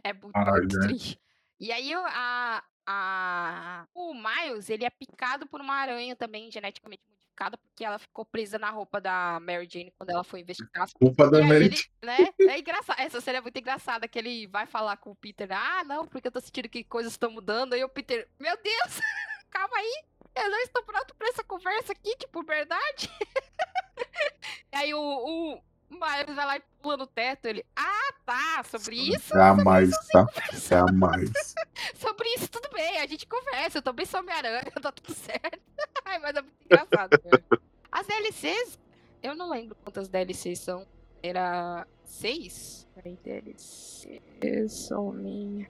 É muito, Ai, muito né? triste. E aí o- a, a, o Miles, ele é picado por uma aranha também geneticamente modificada, porque ela ficou presa na roupa da Mary Jane quando ela foi investigar. Culpa da Mary ele, né? É engraçado. Essa cena é muito engraçada, que ele vai falar com o Peter, ah, não, porque eu tô sentindo que coisas estão mudando. Aí o Peter, meu Deus, calma aí, eu não estou pronto pra essa conversa aqui, tipo, verdade. e aí o, o Miles vai lá e pula no teto, ele, ah, tá, sobre isso, É a mais, tá? É mais. sobre isso tudo bem, a gente conversa, eu também sou Homem-Aranha, tá tudo certo. Ai, mas é muito engraçado, velho. As DLCs, eu não lembro quantas DLCs são. Era seis? Peraí, DLCs, homem.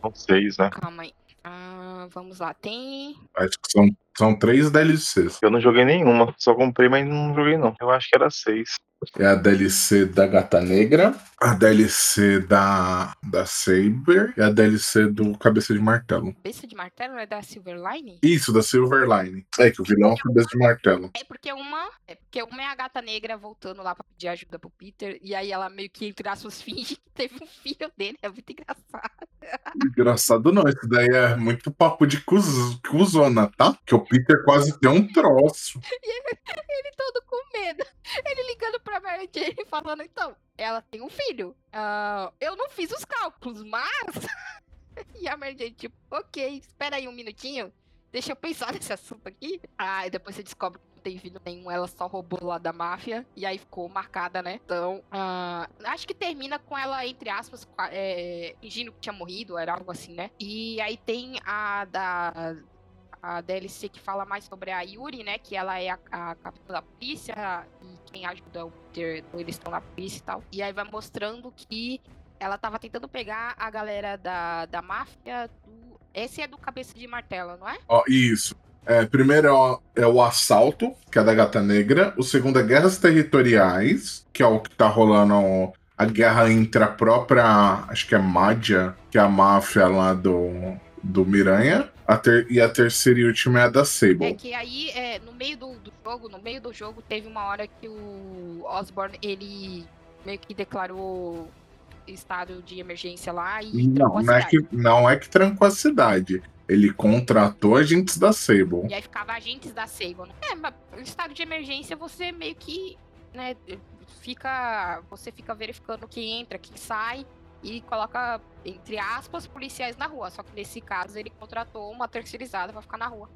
São seis, né? Calma aí. Ah, vamos lá. Tem. Acho que são, são três DLCs. Eu não joguei nenhuma, só comprei, mas não joguei não. Eu acho que era seis. É a DLC da Gata Negra, a DLC da, da Saber e a DLC do Cabeça de Martelo. Cabeça de martelo é da Silverline? Isso, da Silverline. É que o vilão é o Cabeça de Martelo. É porque uma. É porque uma é a gata negra voltando lá pra pedir ajuda pro Peter. E aí ela meio que, entre aspas, finge que teve um filho dele. É muito engraçado. Engraçado não, isso daí é muito papo de cuz, cuzona, tá? Que o Peter quase tem um troço. Ele todo com medo. Ele ligando pra Mary Jane e falando, então, ela tem um filho. Ah, eu não fiz os cálculos, mas. e a Mary Jane, tipo, ok, espera aí um minutinho. Deixa eu pensar nesse assunto aqui. Ah, e depois você descobre que não tem filho nenhum, ela só roubou lá da máfia. E aí ficou marcada, né? Então, ah, acho que termina com ela, entre aspas, é, fingindo que tinha morrido, era algo assim, né? E aí tem a da a DLC que fala mais sobre a Yuri, né? Que ela é a, a capitã da polícia e quem ajuda o Peter, eles estão na polícia e tal. E aí vai mostrando que ela tava tentando pegar a galera da, da máfia do. Esse é do cabeça de martelo, não é? Ó, isso. É, primeiro é o, é o assalto, que é da Gata Negra. O segundo é guerras territoriais, que é o que tá rolando a guerra entre a própria, acho que é Mádia, que é a máfia lá do, do Miranha. A ter- e a terceira e última é a da É Sable. que aí, é, no meio do, do jogo, no meio do jogo, teve uma hora que o Osborn, ele meio que declarou estado de emergência lá e Não, não é, que, não é que trancou a cidade. Ele contratou agentes da Sable. E aí ficava agentes da Sable. né? É, mas estado de emergência você meio que né, fica, você fica verificando quem entra, quem sai e coloca, entre aspas, policiais na rua. Só que nesse caso ele contratou uma terceirizada pra ficar na rua.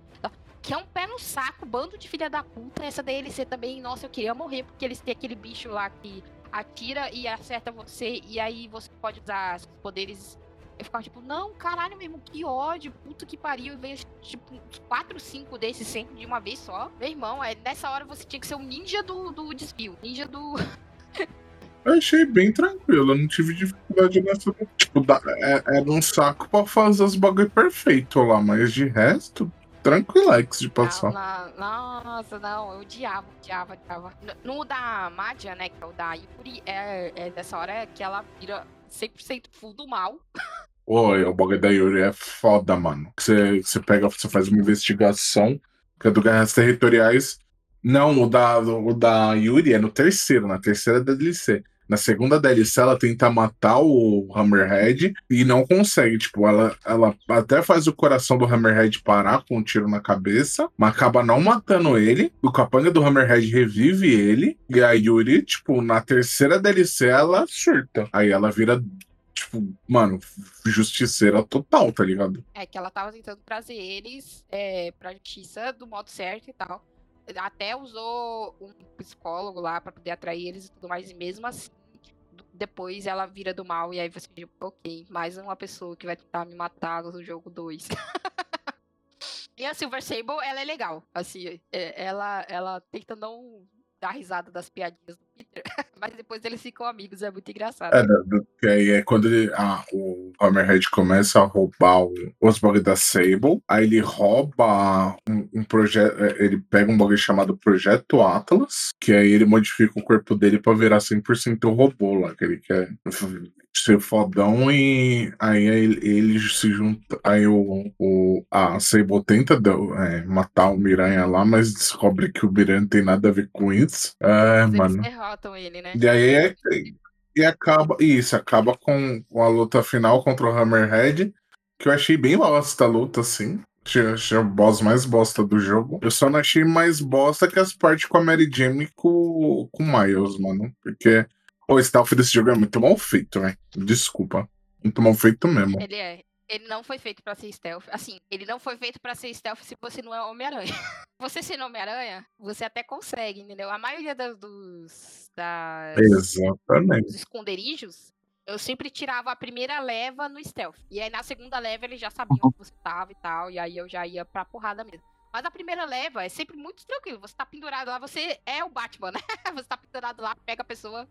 Que é um pé no saco, bando de filha da puta. Essa DLC também, nossa, eu queria morrer, porque eles têm aquele bicho lá que atira e acerta você, e aí você pode usar os poderes. Eu ficava tipo, não, caralho mesmo, que ódio, puta que pariu. E veio tipo uns 4, 5 desses sempre de uma vez só. Meu irmão, é, nessa hora você tinha que ser um ninja do, do desvio, ninja do. Eu achei bem tranquilo, eu não tive dificuldade nessa. Tipo, é, era um saco pra fazer os bagulho perfeito lá, mas de resto, tranquilex de passar. Não, não, nossa, não, eu odiava, odiava, odiava. No, no da Madia, né, que é o da Yuri, é, é dessa hora que ela vira 100% full do mal. Oi, o bagulho da Yuri é foda, mano. Você, você pega, você faz uma investigação, que é do Guerras Territoriais. Não, o da, o da Yuri é no terceiro, na terceira da DLC. Na segunda DLC, ela tenta matar o Hammerhead e não consegue. Tipo, ela, ela até faz o coração do Hammerhead parar com um tiro na cabeça, mas acaba não matando ele. O capanga do Hammerhead revive ele. E a Yuri, tipo, na terceira DLC, ela surta. Aí ela vira tipo, mano, justiceira total, tá ligado? É que ela tava tentando trazer eles é, pra justiça do modo certo e tal. Até usou um psicólogo lá para poder atrair eles e tudo mais, e mesmo assim depois ela vira do mal e aí você fica, ok, mais uma pessoa que vai tentar me matar no jogo 2. e a Silver Sable, ela é legal, assim, é, ela, ela tenta não dar risada das piadinhas do Peter, mas depois eles ficam amigos, é muito engraçado. É, aí é quando ele, ah, o Hammerhead começa a roubar o, os bugs da Sable, aí ele rouba um, um projeto, é, ele pega um bug chamado Projeto Atlas, que aí ele modifica o corpo dele pra virar 100% robô lá, que ele quer ser fodão e aí ele, ele se junta. Aí o, o, a Sable tenta é, matar o Miranha lá, mas descobre que o Miranha não tem nada a ver com isso. É, Mas mano. Eles derrotam ele, né? E aí é, e acaba. Isso, acaba com, com a luta final contra o Hammerhead. Que eu achei bem bosta a luta, assim. Achei, achei o boss mais bosta do jogo. Eu só não achei mais bosta que as partes com a Mary Jane e com, com o Miles, mano. Porque o stealth desse jogo é muito mal feito, velho. Desculpa. Muito mal feito mesmo. Ele é. Ele não foi feito pra ser stealth. Assim, ele não foi feito pra ser stealth se você não é Homem-Aranha. você sendo Homem-Aranha, você até consegue, entendeu? A maioria das, dos, das, Exatamente. dos esconderijos, eu sempre tirava a primeira leva no stealth. E aí na segunda leva eles já sabiam onde você tava e tal. E aí eu já ia pra porrada mesmo. Mas a primeira leva é sempre muito tranquilo. Você tá pendurado lá, você é o Batman, né? você tá pendurado lá, pega a pessoa,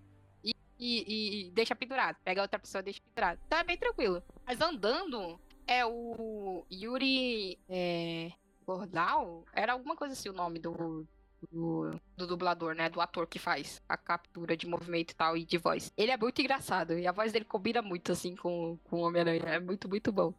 e, e, deixa pendurado. Pega outra pessoa e deixa pendurado. É bem tranquilo. Mas andando, é o Yuri é, Gordal? Era alguma coisa assim o nome do, do, do, dublador, né? Do ator que faz a captura de movimento e tal e de voz. Ele é muito engraçado e a voz dele combina muito, assim, com, com o Homem-Aranha. É muito, muito bom.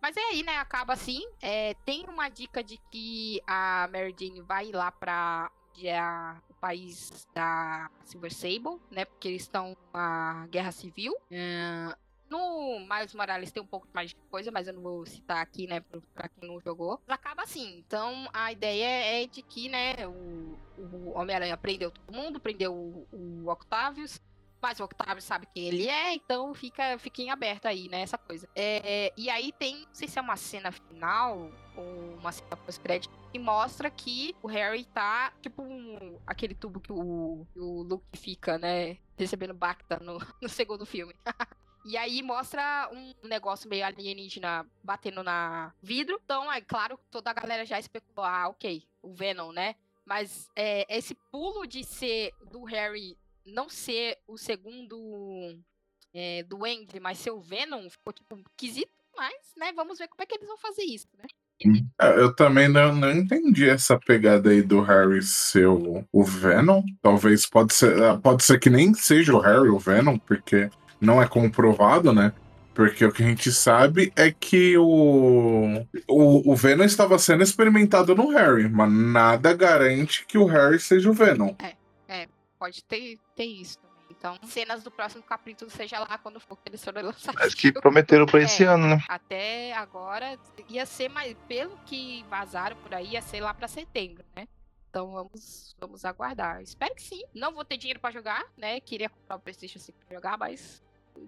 Mas é aí, né? Acaba assim. É, tem uma dica de que a Mary Jane vai lá pra onde é a, país da Silver Sable, né? Porque eles estão na guerra civil. Uh, no Miles Morales tem um pouco mais de coisa, mas eu não vou citar aqui, né, pra quem não jogou. Acaba assim. Então, a ideia é de que, né, o, o Homem-Aranha prendeu todo mundo, prendeu o, o Octavius, mas o Octavio sabe quem ele é, então fica, fica em aberto aí, né, essa coisa. É, e aí tem, não sei se é uma cena final ou uma cena pós-crédito, que mostra que o Harry tá, tipo, um, aquele tubo que o, que o Luke fica, né, recebendo Bacta no, no segundo filme. E aí mostra um negócio meio alienígena batendo na vidro. Então, é claro, toda a galera já especulou, ah, ok, o Venom, né? Mas é, esse pulo de ser do Harry não ser o segundo é, do Andy, mas ser o Venom, ficou tipo esquisito, mas, né, vamos ver como é que eles vão fazer isso, né? É, eu também não, não entendi essa pegada aí do Harry ser o, o Venom. Talvez pode ser, ah, pode ser que nem seja o Harry o Venom, porque não é comprovado, né? Porque o que a gente sabe é que o, o, o Venom estava sendo experimentado no Harry, mas nada garante que o Harry seja o Venom. É, é pode ter, ter isso. Então, cenas do próximo capítulo, seja lá quando for que eles forem lançados. Acho que prometeram pra esse É. ano, né? Até agora, ia ser mais. Pelo que vazaram por aí, ia ser lá pra setembro, né? Então vamos, vamos aguardar. Espero que sim. Não vou ter dinheiro pra jogar, né? Queria comprar o PlayStation 5 pra jogar, mas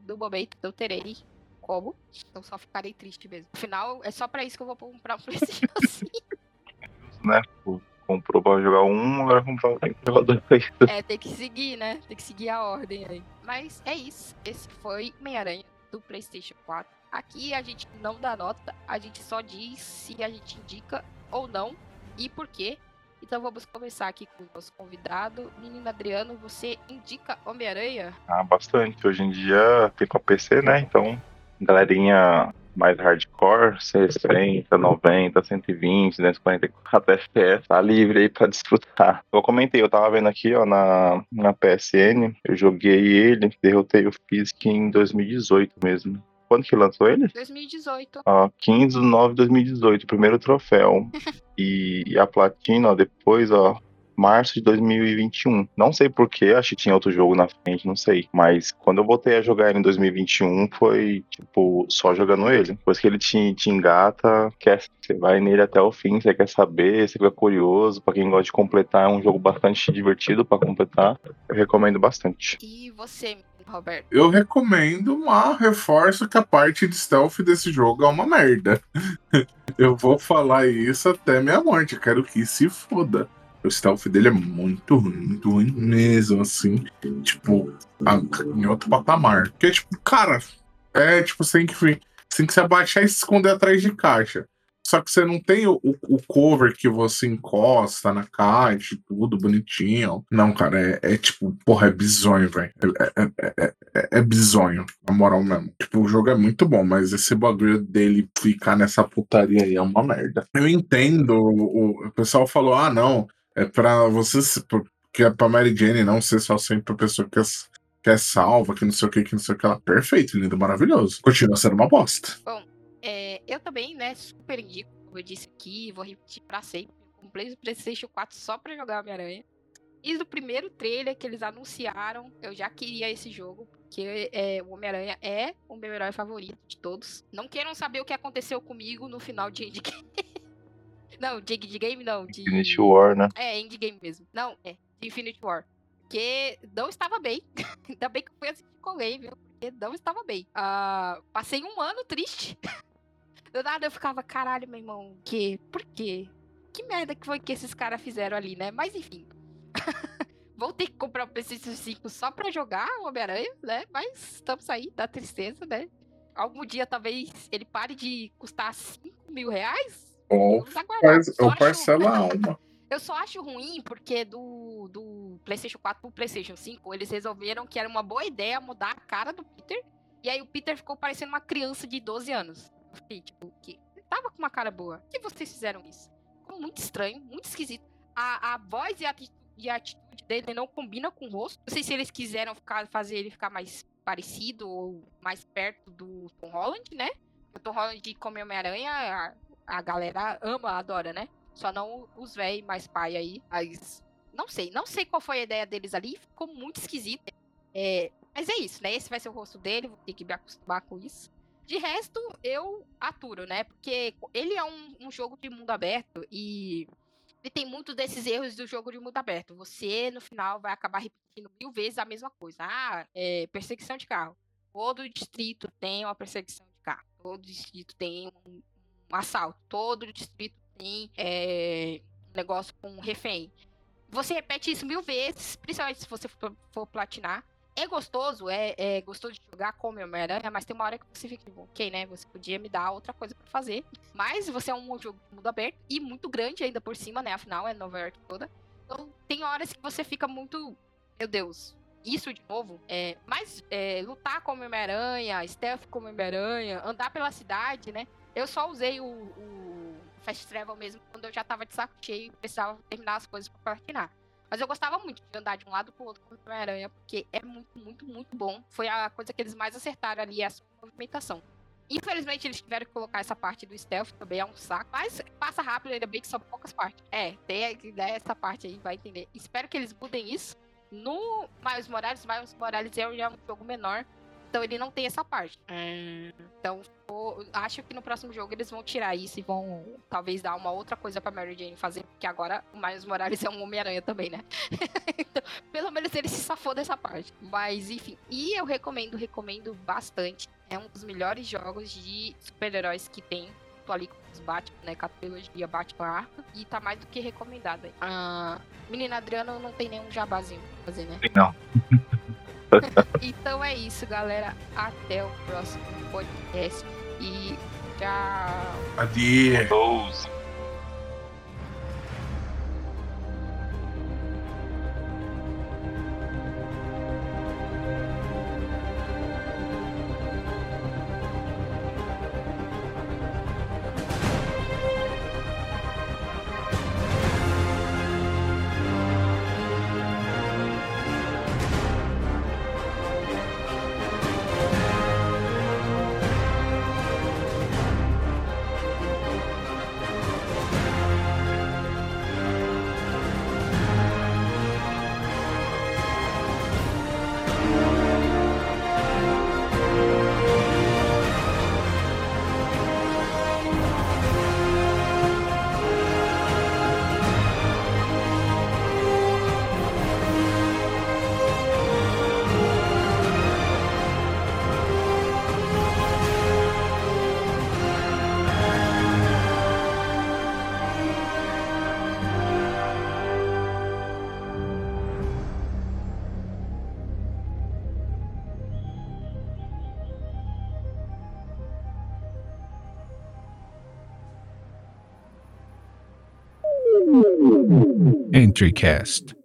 no momento não terei como. Então só ficarei triste mesmo. Afinal, é só pra isso que eu vou comprar o PlayStation 5. né? Comprou pra jogar um, agora comprou pra jogar dois. É, tem que seguir, né? Tem que seguir a ordem aí. Mas é isso. Esse foi Meia-Aranha do PlayStation 4. Aqui a gente não dá nota, a gente só diz se a gente indica ou não e por quê. Então vamos começar aqui com o nosso convidado. Menino Adriano, você indica Homem-Aranha? Ah, bastante. Hoje em dia tem com a PC, né? Então, galerinha mais hardcore, 60, 90, 120, 244 FPS, tá livre aí pra disputar. Eu comentei, eu tava vendo aqui, ó, na, na PSN, eu joguei ele, derrotei o Fisk em 2018 mesmo. Quando que lançou ele? 2018. Ó, 15 de 9 de 2018, primeiro troféu. e, e a platina, ó, depois, ó, março de 2021. Não sei porquê, acho que tinha outro jogo na frente, não sei. Mas quando eu voltei a jogar ele em 2021, foi, tipo, só jogando ele. Depois que ele te, te engata, quer, você vai nele até o fim, você quer saber, você fica curioso. Pra quem gosta de completar, é um jogo bastante divertido para completar. Eu recomendo bastante. E você, Roberto? Eu recomendo, mas reforço que a parte de stealth desse jogo é uma merda. eu vou falar isso até minha morte. Eu quero que se foda. O stealth dele é muito ruim, muito ruim mesmo, assim. Tipo, em outro patamar. Porque, tipo, cara, é tipo, você tem que, você tem que se abaixar e se esconder atrás de caixa. Só que você não tem o, o cover que você encosta na caixa, tudo bonitinho. Não, cara, é, é tipo, porra, é bizonho, velho. É, é, é, é, bizonho, na moral mesmo. Tipo, o jogo é muito bom, mas esse bagulho dele ficar nessa putaria aí é uma merda. Eu entendo, o, o pessoal falou, ah, não, é pra você, porque é pra Mary Jane não ser só sempre a pessoa que é, que é salva, que não sei o que, que não sei o que. Ela, perfeito, lindo, maravilhoso. Continua sendo uma bosta. Bom, é, eu também, né, super indico, como eu disse aqui, vou repetir pra sempre. Comprei o PlayStation 4 só pra jogar Homem-Aranha. E do primeiro trailer que eles anunciaram, eu já queria esse jogo, porque é, o Homem-Aranha é o meu herói favorito de todos. Não queiram saber o que aconteceu comigo no final de Endgame. Não, de Endgame não. De... Infinity War, né? É, Endgame mesmo. Não, é, de Infinity War. Porque não estava bem. Ainda bem que eu fui assistir colei, viu? Porque não estava bem. Uh, passei um ano triste. Do nada eu ficava, caralho, meu irmão, que? Por quê? Que merda que foi que esses caras fizeram ali, né? Mas enfim. Vou ter que comprar o PlayStation 5 só pra jogar o Homem-Aranha, né? Mas estamos aí, da tristeza, né? Algum dia talvez ele pare de custar 5 mil reais ou, faz, ou parcela a alma. Eu só acho ruim porque do, do PlayStation 4 pro PlayStation 5, eles resolveram que era uma boa ideia mudar a cara do Peter. E aí o Peter ficou parecendo uma criança de 12 anos. fiquei, tipo, que tava com uma cara boa. Por que vocês fizeram isso? Ficou muito estranho, muito esquisito. A, a voz e a, e a atitude dele não combina com o rosto. Não sei se eles quiseram ficar, fazer ele ficar mais parecido ou mais perto do Tom Holland, né? O Tom Holland como Homem-Aranha, a galera ama, adora, né? Só não os velhos mais pai aí. Mas não sei, não sei qual foi a ideia deles ali, ficou muito esquisito. É, mas é isso, né? Esse vai ser o rosto dele, vou ter que me acostumar com isso. De resto, eu aturo, né? Porque ele é um, um jogo de mundo aberto e ele tem muitos desses erros do jogo de mundo aberto. Você, no final, vai acabar repetindo mil vezes a mesma coisa. Ah, é, perseguição de carro. Todo distrito tem uma perseguição de carro. Todo distrito tem um, um assalto. Todo distrito tem é, um negócio com um refém. Você repete isso mil vezes, principalmente se você for, for platinar. É gostoso, é, é, gostoso de jogar como Homem-Aranha, mas tem uma hora que você fica tipo, ok, né? Você podia me dar outra coisa para fazer. Mas você é um jogo mundo aberto e muito grande ainda por cima, né? Afinal, é Nova York toda. Então tem horas que você fica muito. Meu Deus, isso de novo. É, mas é, lutar como Homem-Aranha, stealth como Homem-Aranha, andar pela cidade, né? Eu só usei o, o, Fast Travel mesmo quando eu já tava de saco cheio e precisava terminar as coisas pra platinar. Mas eu gostava muito de andar de um lado pro outro com o Homem-Aranha, porque é muito, muito, muito bom. Foi a coisa que eles mais acertaram ali, a sua movimentação. Infelizmente, eles tiveram que colocar essa parte do stealth, também é um saco. Mas passa rápido, ainda bem que são poucas partes. É, tem né, essa parte aí, vai entender. Espero que eles mudem isso. No Miles Morales, Miles Morales é um jogo menor Então ele não tem essa parte. Hum, então eu acho que no próximo jogo eles vão tirar isso e vão talvez dar uma outra coisa pra Mary Jane fazer, porque agora o Miles Morales é um Homem-Aranha também, né? então, pelo menos ele se safou dessa parte. Mas enfim, e eu recomendo, recomendo bastante. É um dos melhores jogos de super-heróis que tem tô ali com os Batman, né? Com a trilogia Batman Arca. E tá mais do que recomendado aí. Ah, menina Adriana não tem nenhum jabazinho pra fazer, né? Não. então é isso, galera. Até o próximo podcast. E tchau. Adeus. CountryCast.